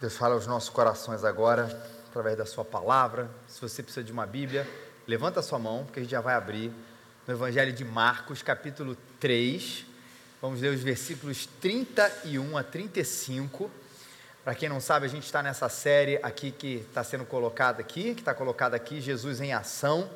Deus fala aos nossos corações agora, através da Sua palavra. Se você precisa de uma Bíblia, levanta a sua mão, que a gente já vai abrir no Evangelho de Marcos, capítulo 3. Vamos ler os versículos 31 a 35. Para quem não sabe, a gente está nessa série aqui que está sendo colocada aqui, que está colocada aqui, Jesus em Ação,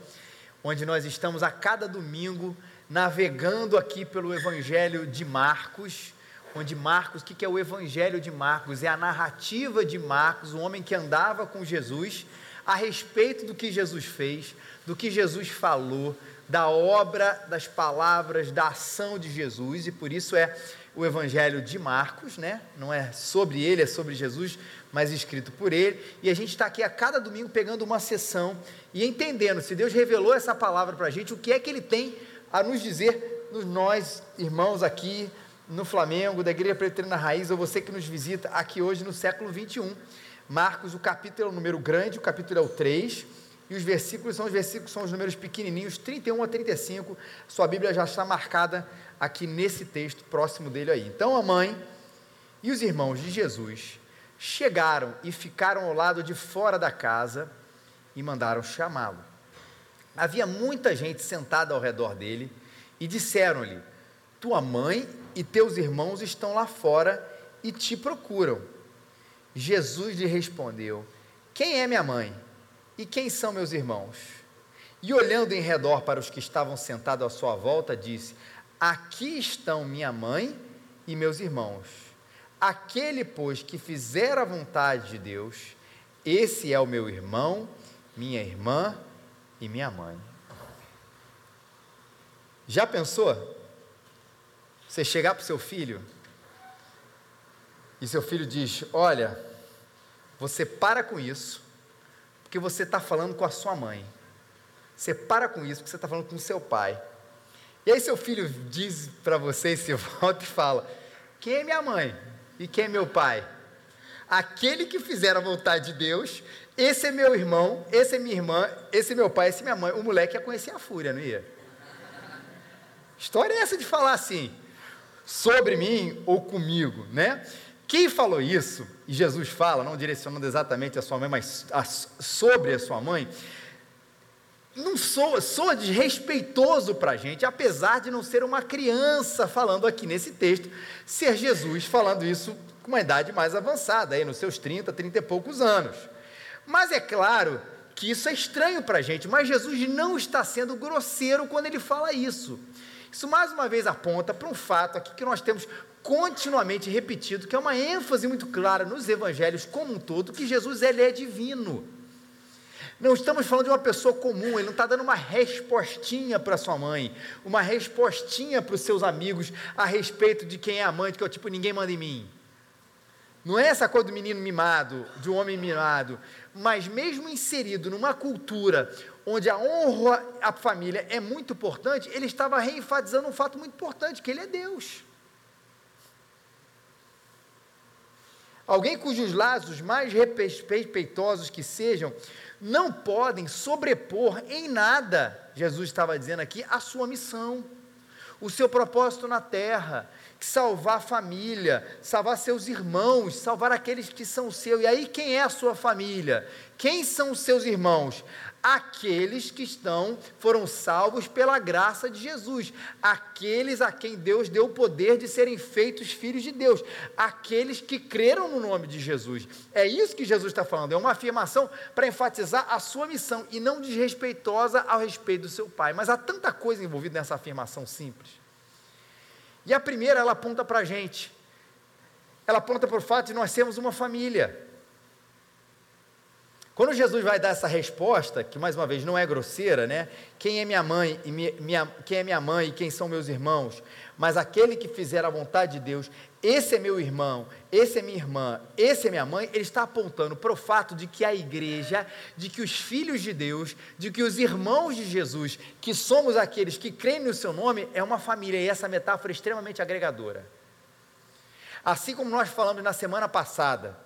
onde nós estamos a cada domingo navegando aqui pelo Evangelho de Marcos onde Marcos, o que é o Evangelho de Marcos? É a narrativa de Marcos, o homem que andava com Jesus, a respeito do que Jesus fez, do que Jesus falou, da obra, das palavras, da ação de Jesus, e por isso é o Evangelho de Marcos, né? Não é sobre ele, é sobre Jesus, mas escrito por ele. E a gente está aqui a cada domingo pegando uma sessão e entendendo se Deus revelou essa palavra para a gente, o que é que ele tem a nos dizer, nós, irmãos aqui, no Flamengo, da Igreja Presbiteriana Raiz, ou você que nos visita aqui hoje no século 21. Marcos, o capítulo é o número grande, o capítulo é o 3, e os versículos são os versículos, são os números pequenininhos, 31 a 35. Sua Bíblia já está marcada aqui nesse texto, próximo dele aí. Então a mãe e os irmãos de Jesus chegaram e ficaram ao lado de fora da casa e mandaram chamá-lo. Havia muita gente sentada ao redor dele e disseram-lhe: Tua mãe e teus irmãos estão lá fora e te procuram. Jesus lhe respondeu: Quem é minha mãe? E quem são meus irmãos? E olhando em redor para os que estavam sentados à sua volta, disse: Aqui estão minha mãe e meus irmãos. Aquele, pois, que fizer a vontade de Deus, esse é o meu irmão, minha irmã e minha mãe. Já pensou? Você chegar para o seu filho e seu filho diz: Olha, você para com isso, porque você está falando com a sua mãe. Você para com isso, porque você está falando com o seu pai. E aí seu filho diz para você, você volta e fala: Quem é minha mãe e quem é meu pai? Aquele que fizer a vontade de Deus, esse é meu irmão, esse é minha irmã, esse é meu pai, esse é minha mãe. O moleque ia conhecer a fúria, não ia? História é essa de falar assim sobre mim ou comigo, né? Quem falou isso, e Jesus fala, não direcionando exatamente a sua mãe, mas a, sobre a sua mãe, não soa, soa desrespeitoso para a gente, apesar de não ser uma criança falando aqui nesse texto, ser Jesus falando isso com uma idade mais avançada, aí nos seus 30, 30 e poucos anos. Mas é claro que isso é estranho para a gente, mas Jesus não está sendo grosseiro quando ele fala isso. Isso mais uma vez aponta para um fato aqui que nós temos continuamente repetido, que é uma ênfase muito clara nos evangelhos como um todo, que Jesus ele é divino. Não estamos falando de uma pessoa comum, ele não está dando uma respostinha para sua mãe, uma respostinha para os seus amigos a respeito de quem é a mãe, de que é o tipo, ninguém manda em mim. Não é essa coisa do menino mimado, de um homem mimado, mas mesmo inserido numa cultura onde a honra à família é muito importante, ele estava reenfatizando um fato muito importante, que ele é Deus. Alguém cujos laços mais respeitosos que sejam, não podem sobrepor em nada, Jesus estava dizendo aqui, a sua missão, o seu propósito na terra salvar a família, salvar seus irmãos, salvar aqueles que são seus. E aí, quem é a sua família? Quem são os seus irmãos? Aqueles que estão, foram salvos pela graça de Jesus, aqueles a quem Deus deu o poder de serem feitos filhos de Deus, aqueles que creram no nome de Jesus. É isso que Jesus está falando, é uma afirmação para enfatizar a sua missão e não desrespeitosa ao respeito do seu pai. Mas há tanta coisa envolvida nessa afirmação simples. E a primeira, ela aponta para a gente. Ela aponta para o fato de nós sermos uma família. Quando Jesus vai dar essa resposta, que mais uma vez não é grosseira, né? Quem é minha mãe e minha, quem é minha mãe e quem são meus irmãos? Mas aquele que fizer a vontade de Deus, esse é meu irmão, esse é minha irmã, esse é minha mãe, ele está apontando para o fato de que a igreja, de que os filhos de Deus, de que os irmãos de Jesus, que somos aqueles que creem no seu nome, é uma família, e essa metáfora é extremamente agregadora. Assim como nós falamos na semana passada,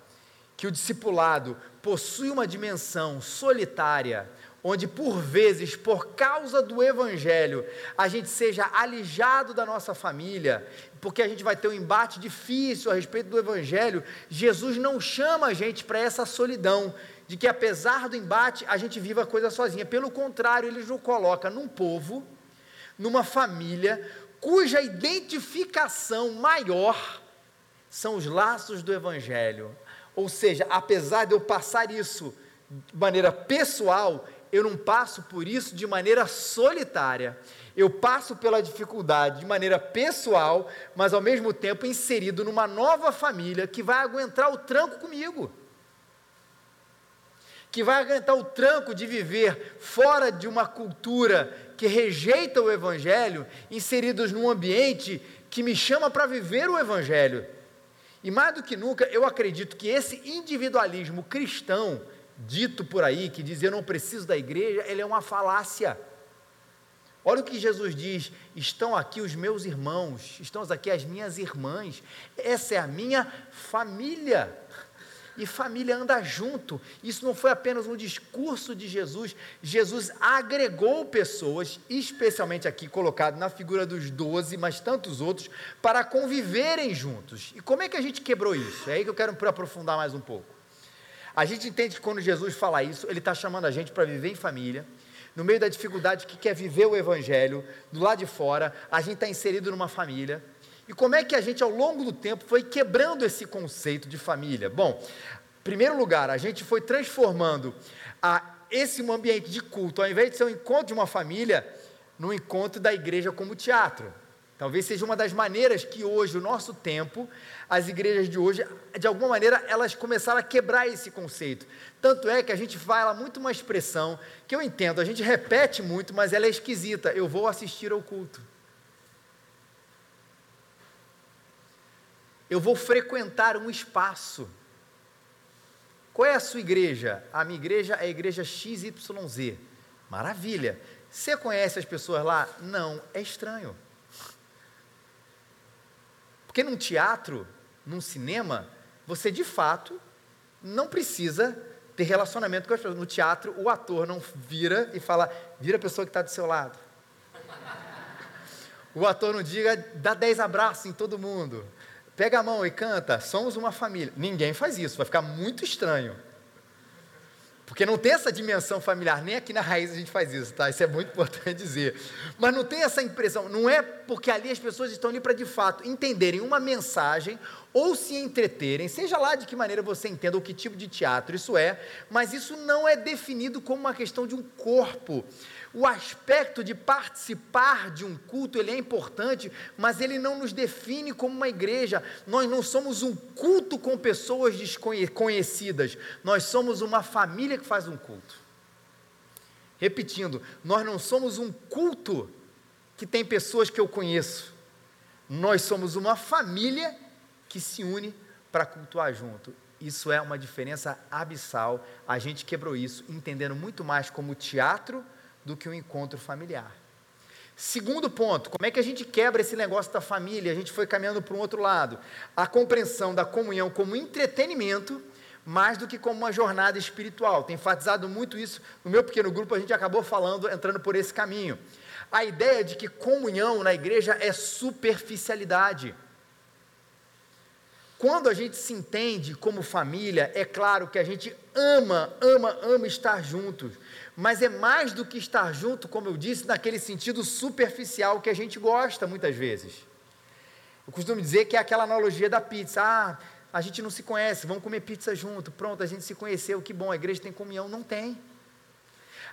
que o discipulado possui uma dimensão solitária, onde por vezes, por causa do Evangelho, a gente seja alijado da nossa família, porque a gente vai ter um embate difícil a respeito do Evangelho, Jesus não chama a gente para essa solidão, de que apesar do embate a gente viva a coisa sozinha. Pelo contrário, ele nos coloca num povo, numa família, cuja identificação maior são os laços do Evangelho. Ou seja, apesar de eu passar isso de maneira pessoal, eu não passo por isso de maneira solitária. Eu passo pela dificuldade de maneira pessoal, mas ao mesmo tempo inserido numa nova família que vai aguentar o tranco comigo. Que vai aguentar o tranco de viver fora de uma cultura que rejeita o Evangelho, inseridos num ambiente que me chama para viver o Evangelho. E mais do que nunca, eu acredito que esse individualismo cristão, dito por aí, que diz eu não preciso da igreja, ele é uma falácia. Olha o que Jesus diz: estão aqui os meus irmãos, estão aqui as minhas irmãs, essa é a minha família. E família anda junto. Isso não foi apenas um discurso de Jesus, Jesus agregou pessoas, especialmente aqui colocado na figura dos doze, mas tantos outros, para conviverem juntos. E como é que a gente quebrou isso? É aí que eu quero aprofundar mais um pouco. A gente entende que quando Jesus fala isso, ele está chamando a gente para viver em família, no meio da dificuldade que quer viver o Evangelho, do lado de fora, a gente está inserido numa família. E como é que a gente, ao longo do tempo, foi quebrando esse conceito de família? Bom, em primeiro lugar, a gente foi transformando a, esse ambiente de culto, ao invés de ser um encontro de uma família, no encontro da igreja como teatro. Talvez seja uma das maneiras que hoje, o nosso tempo, as igrejas de hoje, de alguma maneira, elas começaram a quebrar esse conceito. Tanto é que a gente fala muito uma expressão que eu entendo, a gente repete muito, mas ela é esquisita. Eu vou assistir ao culto. Eu vou frequentar um espaço. Qual é a sua igreja? A minha igreja é a igreja XYZ. Maravilha. Você conhece as pessoas lá? Não, é estranho. Porque num teatro, num cinema, você de fato não precisa ter relacionamento com as pessoas. No teatro, o ator não vira e fala, vira a pessoa que está do seu lado. O ator não diga, dá dez abraços em todo mundo. Pega a mão e canta, somos uma família. Ninguém faz isso, vai ficar muito estranho. Porque não tem essa dimensão familiar, nem aqui na raiz a gente faz isso, tá? Isso é muito importante dizer. Mas não tem essa impressão, não é porque ali as pessoas estão ali para de fato entenderem uma mensagem ou se entreterem, seja lá de que maneira você entenda ou que tipo de teatro isso é, mas isso não é definido como uma questão de um corpo. O aspecto de participar de um culto, ele é importante, mas ele não nos define como uma igreja. Nós não somos um culto com pessoas desconhecidas. Nós somos uma família que faz um culto. Repetindo, nós não somos um culto que tem pessoas que eu conheço. Nós somos uma família que se une para cultuar junto. Isso é uma diferença abissal. A gente quebrou isso, entendendo muito mais como teatro do que um encontro familiar. Segundo ponto, como é que a gente quebra esse negócio da família? A gente foi caminhando para um outro lado. A compreensão da comunhão como entretenimento, mais do que como uma jornada espiritual. Tem enfatizado muito isso no meu pequeno grupo, a gente acabou falando, entrando por esse caminho. A ideia de que comunhão na igreja é superficialidade. Quando a gente se entende como família, é claro que a gente ama, ama, ama estar juntos mas é mais do que estar junto, como eu disse, naquele sentido superficial que a gente gosta muitas vezes. Eu costumo dizer que é aquela analogia da pizza. Ah, a gente não se conhece, vamos comer pizza junto. Pronto, a gente se conheceu, que bom, a igreja tem comunhão. Não tem.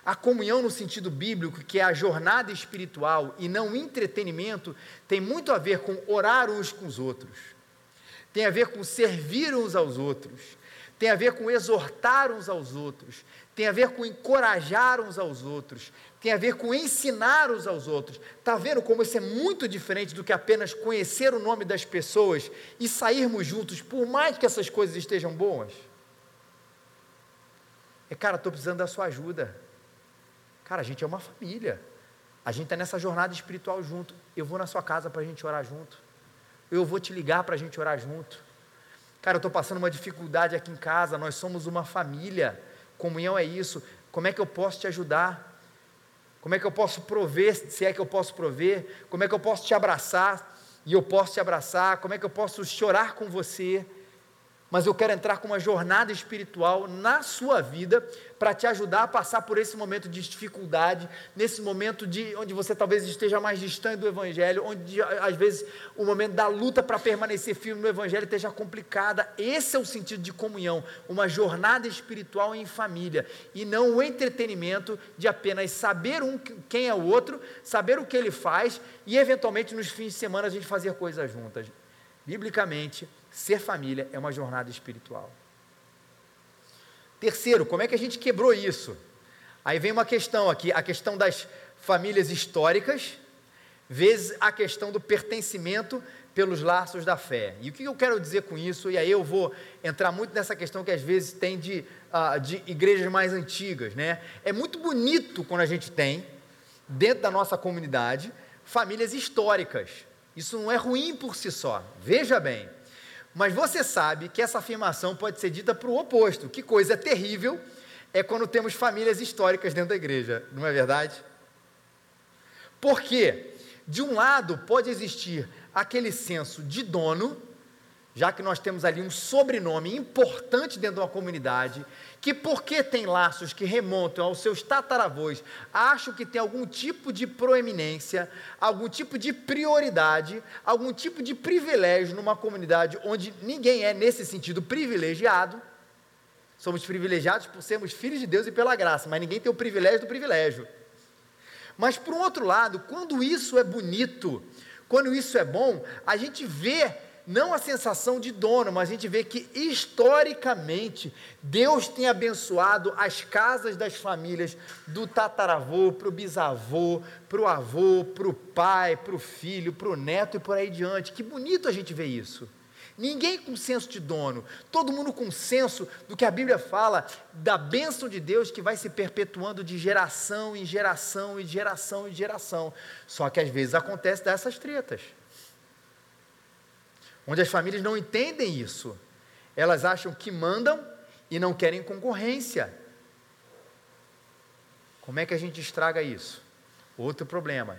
A comunhão, no sentido bíblico, que é a jornada espiritual e não entretenimento, tem muito a ver com orar uns com os outros, tem a ver com servir uns aos outros, tem a ver com exortar uns aos outros, tem a ver com encorajar uns aos outros, tem a ver com ensinar uns aos outros. Está vendo como isso é muito diferente do que apenas conhecer o nome das pessoas e sairmos juntos, por mais que essas coisas estejam boas? É, cara, estou precisando da sua ajuda. Cara, a gente é uma família. A gente está nessa jornada espiritual junto. Eu vou na sua casa para a gente orar junto. Eu vou te ligar para a gente orar junto. Cara, eu estou passando uma dificuldade aqui em casa. Nós somos uma família. Comunhão é isso. Como é que eu posso te ajudar? Como é que eu posso prover, se é que eu posso prover? Como é que eu posso te abraçar e eu posso te abraçar? Como é que eu posso chorar com você? Mas eu quero entrar com uma jornada espiritual na sua vida para te ajudar a passar por esse momento de dificuldade, nesse momento de onde você talvez esteja mais distante do evangelho, onde às vezes o momento da luta para permanecer firme no evangelho esteja complicada. Esse é o sentido de comunhão, uma jornada espiritual em família e não o entretenimento de apenas saber um quem é o outro, saber o que ele faz e eventualmente nos fins de semana a gente fazer coisas juntas. Biblicamente, ser família é uma jornada espiritual. Terceiro, como é que a gente quebrou isso? Aí vem uma questão aqui, a questão das famílias históricas, vezes a questão do pertencimento pelos laços da fé. E o que eu quero dizer com isso? E aí eu vou entrar muito nessa questão que às vezes tem de, uh, de igrejas mais antigas, né? É muito bonito quando a gente tem, dentro da nossa comunidade, famílias históricas. Isso não é ruim por si só. Veja bem. Mas você sabe que essa afirmação pode ser dita para o oposto. Que coisa terrível é quando temos famílias históricas dentro da igreja, não é verdade? Porque, de um lado, pode existir aquele senso de dono, já que nós temos ali um sobrenome importante dentro de uma comunidade, que porque tem laços que remontam aos seus tataravôs, acham que tem algum tipo de proeminência, algum tipo de prioridade, algum tipo de privilégio numa comunidade onde ninguém é, nesse sentido, privilegiado. Somos privilegiados por sermos filhos de Deus e pela graça, mas ninguém tem o privilégio do privilégio. Mas, por um outro lado, quando isso é bonito, quando isso é bom, a gente vê não a sensação de dono, mas a gente vê que historicamente Deus tem abençoado as casas das famílias do tataravô para o bisavô, para o avô, para o pai, para o filho, para o neto e por aí diante. Que bonito a gente ver isso. Ninguém com senso de dono, todo mundo com senso do que a Bíblia fala, da bênção de Deus que vai se perpetuando de geração em geração, em geração em geração. Só que às vezes acontece dessas tretas onde as famílias não entendem isso. Elas acham que mandam e não querem concorrência. Como é que a gente estraga isso? Outro problema,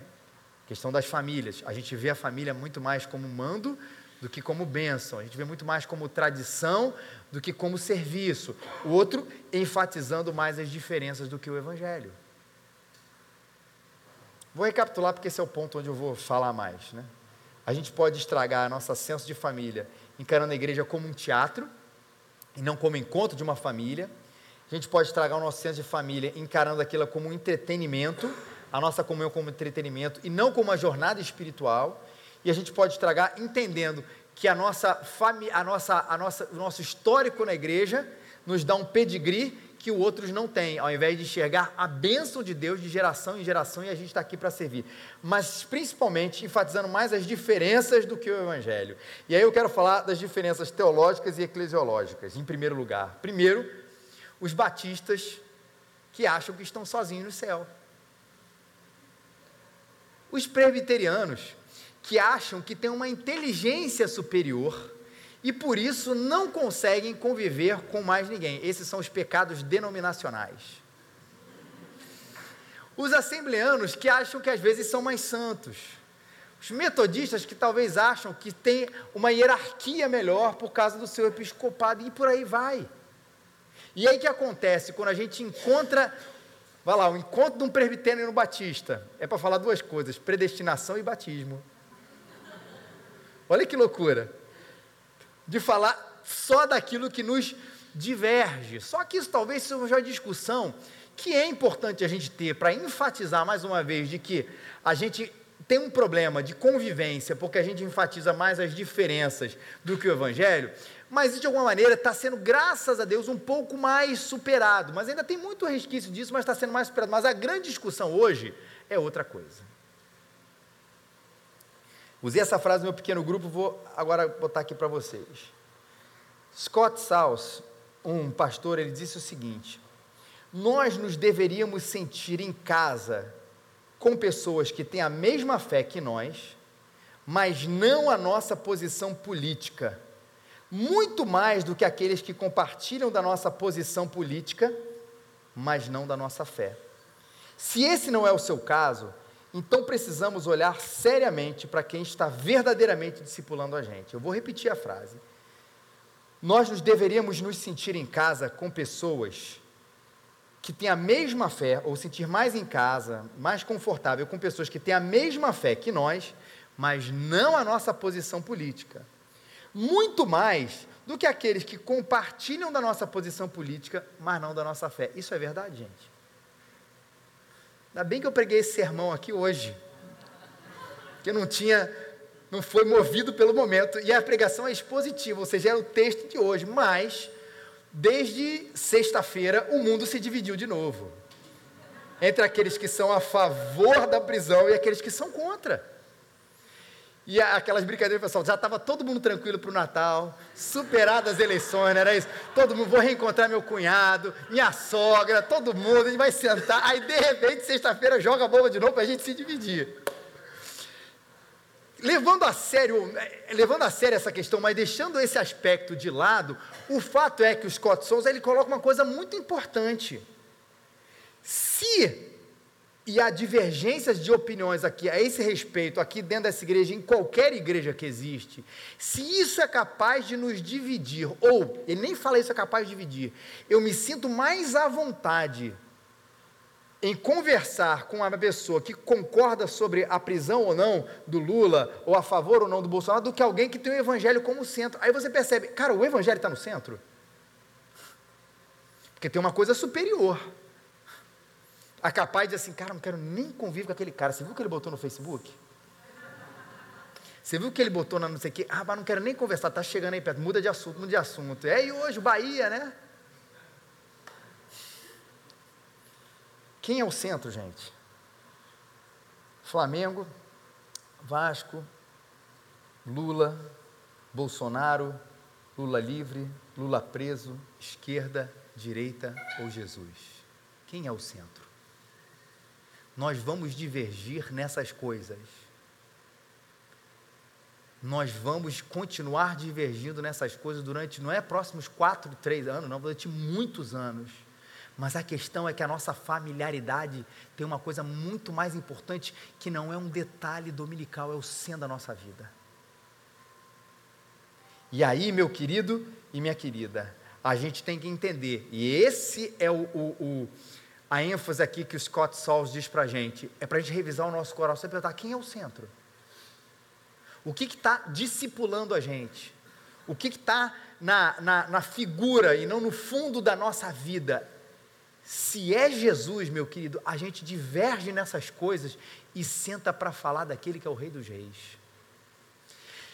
questão das famílias. A gente vê a família muito mais como mando do que como bênção. A gente vê muito mais como tradição do que como serviço. O outro enfatizando mais as diferenças do que o evangelho. Vou recapitular porque esse é o ponto onde eu vou falar mais, né? A gente pode estragar nosso senso de família encarando a igreja como um teatro e não como encontro de uma família. A gente pode estragar o nosso senso de família encarando aquilo como um entretenimento, a nossa comunhão como entretenimento e não como uma jornada espiritual. E a gente pode estragar entendendo que a nossa, a nossa, a nossa, o nosso histórico na igreja nos dá um pedigree que outros não têm, ao invés de enxergar a bênção de Deus de geração em geração e a gente está aqui para servir. Mas principalmente enfatizando mais as diferenças do que o Evangelho. E aí eu quero falar das diferenças teológicas e eclesiológicas, em primeiro lugar. Primeiro, os batistas que acham que estão sozinhos no céu. Os presbiterianos que acham que têm uma inteligência superior e por isso não conseguem conviver com mais ninguém. Esses são os pecados denominacionais. Os assembleanos que acham que às vezes são mais santos. Os metodistas que talvez acham que tem uma hierarquia melhor por causa do seu episcopado e por aí vai. E aí que acontece quando a gente encontra, vai lá, o encontro de um presbitério no batista, é para falar duas coisas, predestinação e batismo. Olha que loucura de falar só daquilo que nos diverge. Só que isso talvez seja uma discussão que é importante a gente ter para enfatizar mais uma vez de que a gente tem um problema de convivência, porque a gente enfatiza mais as diferenças do que o Evangelho, mas de alguma maneira está sendo, graças a Deus, um pouco mais superado. Mas ainda tem muito resquício disso, mas está sendo mais superado. Mas a grande discussão hoje é outra coisa. Usei essa frase no meu pequeno grupo, vou agora botar aqui para vocês. Scott Sauls, um pastor, ele disse o seguinte: Nós nos deveríamos sentir em casa com pessoas que têm a mesma fé que nós, mas não a nossa posição política. Muito mais do que aqueles que compartilham da nossa posição política, mas não da nossa fé. Se esse não é o seu caso, então precisamos olhar seriamente para quem está verdadeiramente discipulando a gente. Eu vou repetir a frase. Nós nos deveríamos nos sentir em casa com pessoas que têm a mesma fé, ou sentir mais em casa, mais confortável com pessoas que têm a mesma fé que nós, mas não a nossa posição política. Muito mais do que aqueles que compartilham da nossa posição política, mas não da nossa fé. Isso é verdade, gente? Ainda bem que eu preguei esse sermão aqui hoje, que não tinha, não foi movido pelo momento, e a pregação é expositiva, ou seja, é o texto de hoje, mas desde sexta-feira o mundo se dividiu de novo entre aqueles que são a favor da prisão e aqueles que são contra. E aquelas brincadeiras, pessoal, já estava todo mundo tranquilo para o Natal, superadas as eleições, não era isso? Todo mundo, vou reencontrar meu cunhado, minha sogra, todo mundo, a gente vai sentar. Aí, de repente, sexta-feira, joga a bomba de novo para a gente se dividir. Levando a sério, levando a sério essa questão, mas deixando esse aspecto de lado, o fato é que o Scott Souza ele coloca uma coisa muito importante. Se e há divergências de opiniões aqui a esse respeito, aqui dentro dessa igreja, em qualquer igreja que existe, se isso é capaz de nos dividir, ou ele nem fala isso é capaz de dividir, eu me sinto mais à vontade em conversar com uma pessoa que concorda sobre a prisão ou não do Lula, ou a favor ou não do Bolsonaro, do que alguém que tem o evangelho como centro. Aí você percebe, cara, o evangelho está no centro? Porque tem uma coisa superior a capaz de assim, cara, não quero nem conviver com aquele cara. Você viu o que ele botou no Facebook? Você viu o que ele botou na não sei o quê? Ah, mas não quero nem conversar, tá chegando aí perto, muda de assunto, muda de assunto. É, e hoje, Bahia, né? Quem é o centro, gente? Flamengo, Vasco, Lula, Bolsonaro, Lula livre, Lula preso, esquerda, direita ou Jesus? Quem é o centro? Nós vamos divergir nessas coisas. Nós vamos continuar divergindo nessas coisas durante, não é próximos quatro, três anos, não, durante muitos anos. Mas a questão é que a nossa familiaridade tem uma coisa muito mais importante que não é um detalhe dominical, é o centro da nossa vida. E aí, meu querido e minha querida, a gente tem que entender, e esse é o, o, o a ênfase aqui que o Scott Sauls diz para a gente é para a gente revisar o nosso coração e perguntar quem é o centro. O que está discipulando a gente? O que está na, na, na figura e não no fundo da nossa vida? Se é Jesus, meu querido, a gente diverge nessas coisas e senta para falar daquele que é o Rei dos Reis.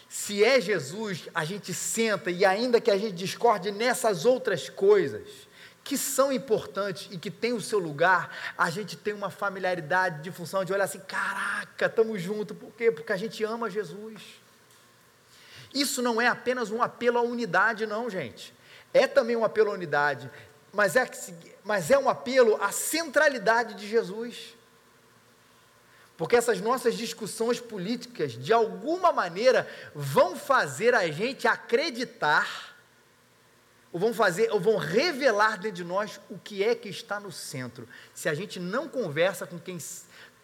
Se é Jesus, a gente senta e ainda que a gente discorde nessas outras coisas, que são importantes e que têm o seu lugar, a gente tem uma familiaridade de função de olhar assim: caraca, estamos juntos, por quê? Porque a gente ama Jesus. Isso não é apenas um apelo à unidade, não, gente. É também um apelo à unidade, mas é, mas é um apelo à centralidade de Jesus. Porque essas nossas discussões políticas, de alguma maneira, vão fazer a gente acreditar ou vão fazer, ou vão revelar dentro de nós o que é que está no centro. Se a gente não conversa com quem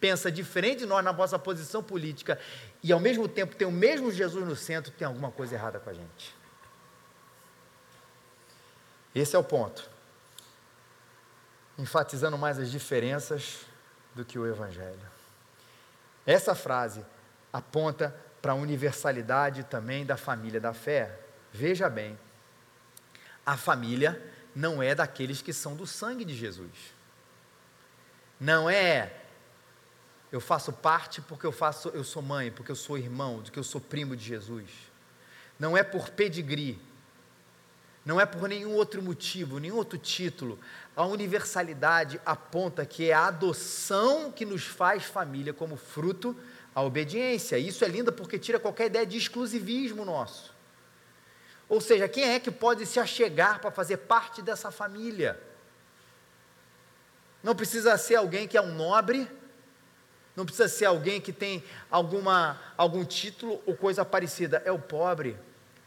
pensa diferente de nós na nossa posição política e ao mesmo tempo tem o mesmo Jesus no centro, tem alguma coisa errada com a gente. Esse é o ponto. Enfatizando mais as diferenças do que o Evangelho. Essa frase aponta para a universalidade também da família da fé. Veja bem, a família não é daqueles que são do sangue de Jesus. Não é eu faço parte porque eu faço, eu sou mãe, porque eu sou irmão, porque eu sou primo de Jesus. Não é por pedigree. Não é por nenhum outro motivo, nenhum outro título. A universalidade aponta que é a adoção que nos faz família como fruto a obediência. Isso é lindo porque tira qualquer ideia de exclusivismo nosso. Ou seja, quem é que pode se achegar para fazer parte dessa família? Não precisa ser alguém que é um nobre, não precisa ser alguém que tem alguma, algum título ou coisa parecida. É o pobre,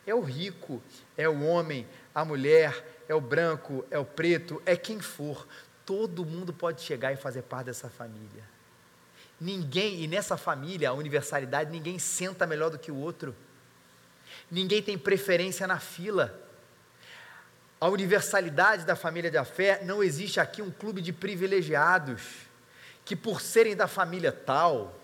é o rico, é o homem, a mulher, é o branco, é o preto, é quem for. todo mundo pode chegar e fazer parte dessa família. Ninguém, e nessa família, a universalidade, ninguém senta melhor do que o outro. Ninguém tem preferência na fila. A universalidade da família de fé, não existe aqui um clube de privilegiados que por serem da família tal,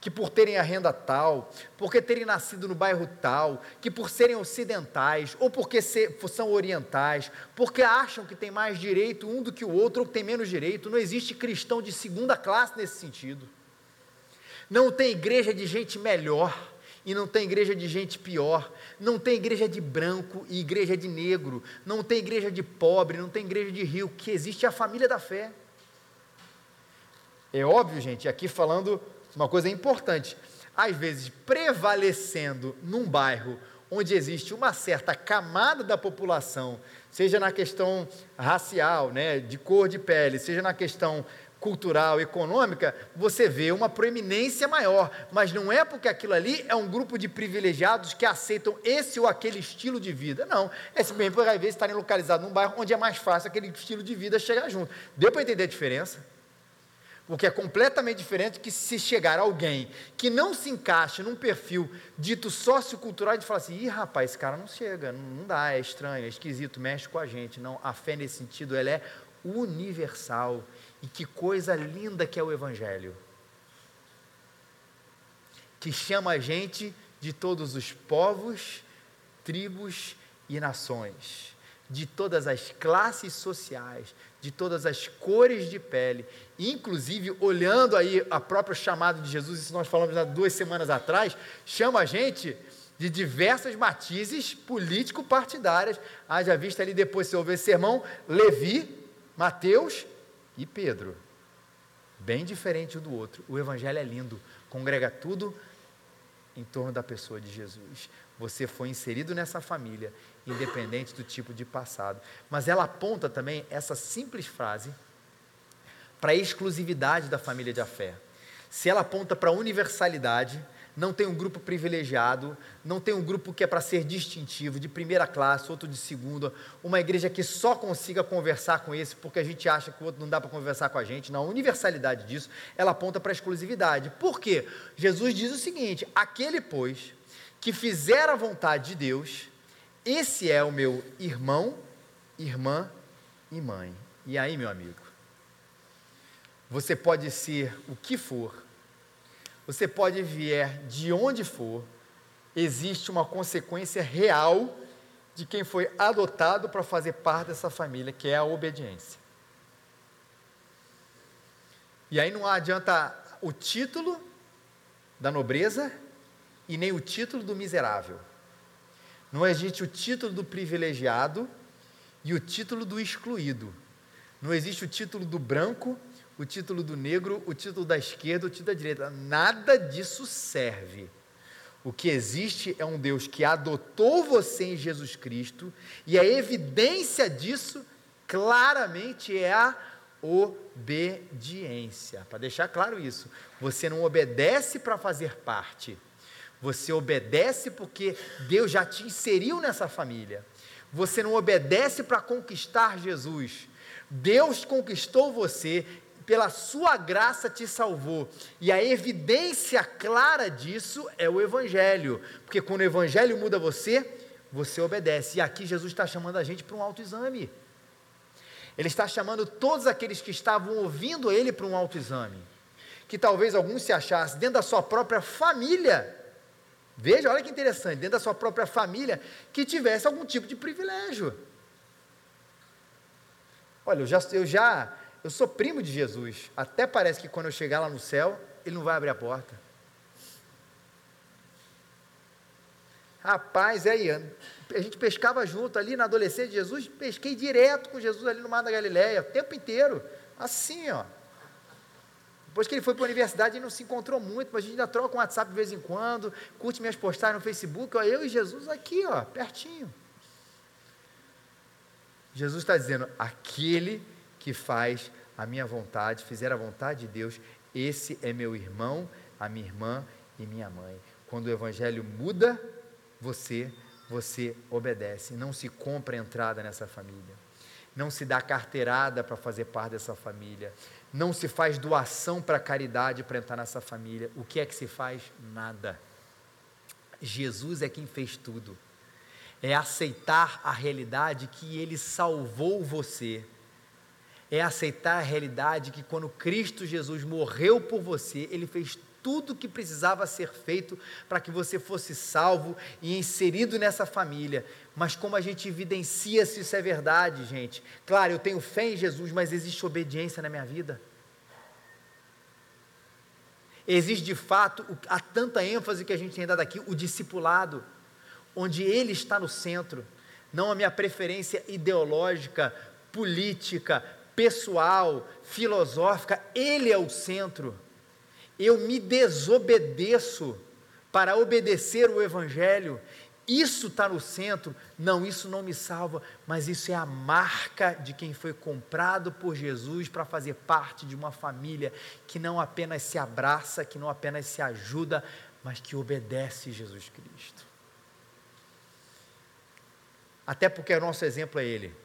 que por terem a renda tal, porque terem nascido no bairro tal, que por serem ocidentais, ou porque são orientais, porque acham que tem mais direito um do que o outro, ou que tem menos direito. Não existe cristão de segunda classe nesse sentido. Não tem igreja de gente melhor e não tem igreja de gente pior. Não tem igreja de branco e igreja de negro. Não tem igreja de pobre, não tem igreja de rio. Que existe é a família da fé. É óbvio, gente, aqui falando uma coisa importante. Às vezes, prevalecendo num bairro onde existe uma certa camada da população, seja na questão racial, né, de cor de pele, seja na questão cultural, econômica, você vê uma proeminência maior, mas não é porque aquilo ali é um grupo de privilegiados que aceitam esse ou aquele estilo de vida. Não, é simplesmente porque às vezes estarem localizados num bairro onde é mais fácil aquele estilo de vida chegar junto. Deu para entender a diferença? Porque é completamente diferente que se chegar alguém que não se encaixa num perfil dito sociocultural e falar assim, ih rapaz, esse cara não chega, não dá, é estranho, é esquisito, mexe com a gente. Não, a fé nesse sentido, ela é universal. E que coisa linda que é o Evangelho. Que chama a gente de todos os povos, tribos e nações. De todas as classes sociais, de todas as cores de pele, inclusive olhando aí a própria chamada de Jesus, isso nós falamos há duas semanas atrás, chama a gente de diversas matizes político-partidárias, haja vista ali depois, se houver sermão, Levi, Mateus e Pedro. Bem diferente um do outro. O evangelho é lindo, congrega tudo em torno da pessoa de Jesus. Você foi inserido nessa família, independente do tipo de passado. Mas ela aponta também essa simples frase para a exclusividade da família de fé. Se ela aponta para a universalidade, não tem um grupo privilegiado, não tem um grupo que é para ser distintivo, de primeira classe, outro de segunda, uma igreja que só consiga conversar com esse porque a gente acha que o outro não dá para conversar com a gente. Não, a universalidade disso, ela aponta para a exclusividade. Por quê? Jesus diz o seguinte: aquele, pois, que fizer a vontade de Deus, esse é o meu irmão, irmã e mãe. E aí, meu amigo? Você pode ser o que for, você pode vier de onde for, existe uma consequência real de quem foi adotado para fazer parte dessa família, que é a obediência. E aí não adianta o título da nobreza e nem o título do miserável. Não existe o título do privilegiado e o título do excluído. Não existe o título do branco o título do negro, o título da esquerda, o título da direita. Nada disso serve. O que existe é um Deus que adotou você em Jesus Cristo, e a evidência disso claramente é a obediência. Para deixar claro isso, você não obedece para fazer parte, você obedece porque Deus já te inseriu nessa família. Você não obedece para conquistar Jesus. Deus conquistou você pela sua graça te salvou. E a evidência clara disso é o Evangelho, porque quando o Evangelho muda você, você obedece. E aqui Jesus está chamando a gente para um autoexame. Ele está chamando todos aqueles que estavam ouvindo ele para um autoexame. Que talvez alguns se achassem dentro da sua própria família. Veja, olha que interessante, dentro da sua própria família, que tivesse algum tipo de privilégio. Olha, eu já, eu já eu sou primo de Jesus. Até parece que quando eu chegar lá no céu, ele não vai abrir a porta. Rapaz, é aí, a gente pescava junto ali na adolescência de Jesus, pesquei direto com Jesus ali no Mar da Galileia, o tempo inteiro, assim, ó. Depois que ele foi para a universidade, ele não se encontrou muito, mas a gente ainda troca um WhatsApp de vez em quando, curte minhas postagens no Facebook, ó, eu e Jesus aqui, ó, pertinho. Jesus está dizendo, aquele que faz a minha vontade, fizer a vontade de Deus, esse é meu irmão, a minha irmã e minha mãe. Quando o evangelho muda você, você obedece, não se compra entrada nessa família. não se dá carteirada para fazer parte dessa família, não se faz doação para caridade para entrar nessa família. O que é que se faz? Nada. Jesus é quem fez tudo. É aceitar a realidade que Ele salvou você. É aceitar a realidade que quando Cristo Jesus morreu por você, Ele fez tudo o que precisava ser feito para que você fosse salvo e inserido nessa família. Mas como a gente evidencia se isso é verdade, gente? Claro, eu tenho fé em Jesus, mas existe obediência na minha vida. Existe de fato, há tanta ênfase que a gente tem dado aqui, o discipulado, onde ele está no centro, não a minha preferência ideológica, política, pessoal, filosófica, ele é o centro eu me desobedeço para obedecer o Evangelho, isso está no centro. Não, isso não me salva, mas isso é a marca de quem foi comprado por Jesus para fazer parte de uma família que não apenas se abraça, que não apenas se ajuda, mas que obedece Jesus Cristo. Até porque o nosso exemplo é Ele.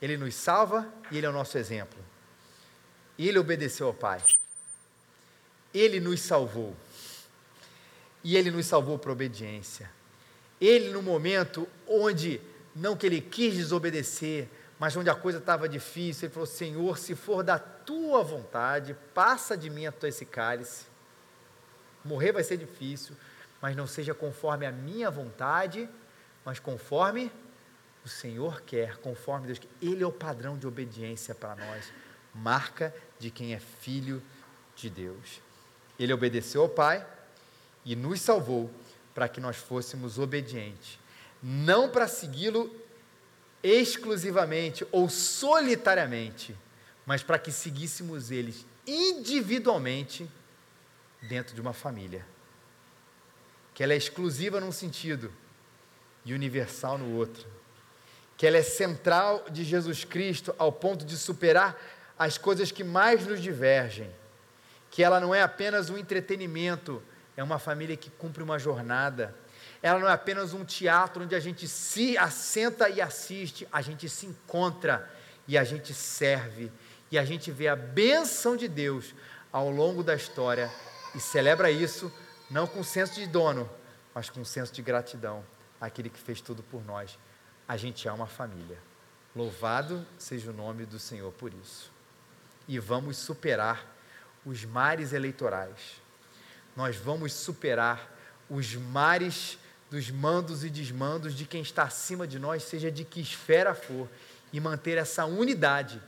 Ele nos salva e Ele é o nosso exemplo. Ele obedeceu ao Pai. Ele nos salvou. E Ele nos salvou por obediência. Ele, no momento onde, não que ele quis desobedecer, mas onde a coisa estava difícil, ele falou: Senhor, se for da tua vontade, passa de mim esse cálice. Morrer vai ser difícil, mas não seja conforme a minha vontade, mas conforme o Senhor quer, conforme Deus quer. Ele é o padrão de obediência para nós, marca de quem é filho de Deus. Ele obedeceu ao Pai e nos salvou para que nós fôssemos obedientes, não para segui-lo exclusivamente ou solitariamente, mas para que seguíssemos eles individualmente dentro de uma família. Que ela é exclusiva num sentido e universal no outro. Que ela é central de Jesus Cristo ao ponto de superar as coisas que mais nos divergem que ela não é apenas um entretenimento, é uma família que cumpre uma jornada. Ela não é apenas um teatro onde a gente se assenta e assiste, a gente se encontra e a gente serve e a gente vê a benção de Deus ao longo da história e celebra isso não com senso de dono, mas com senso de gratidão àquele que fez tudo por nós. A gente é uma família. Louvado seja o nome do Senhor por isso. E vamos superar os mares eleitorais. Nós vamos superar os mares dos mandos e desmandos de quem está acima de nós, seja de que esfera for, e manter essa unidade,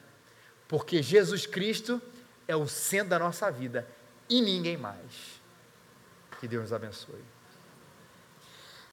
porque Jesus Cristo é o centro da nossa vida e ninguém mais. Que Deus nos abençoe.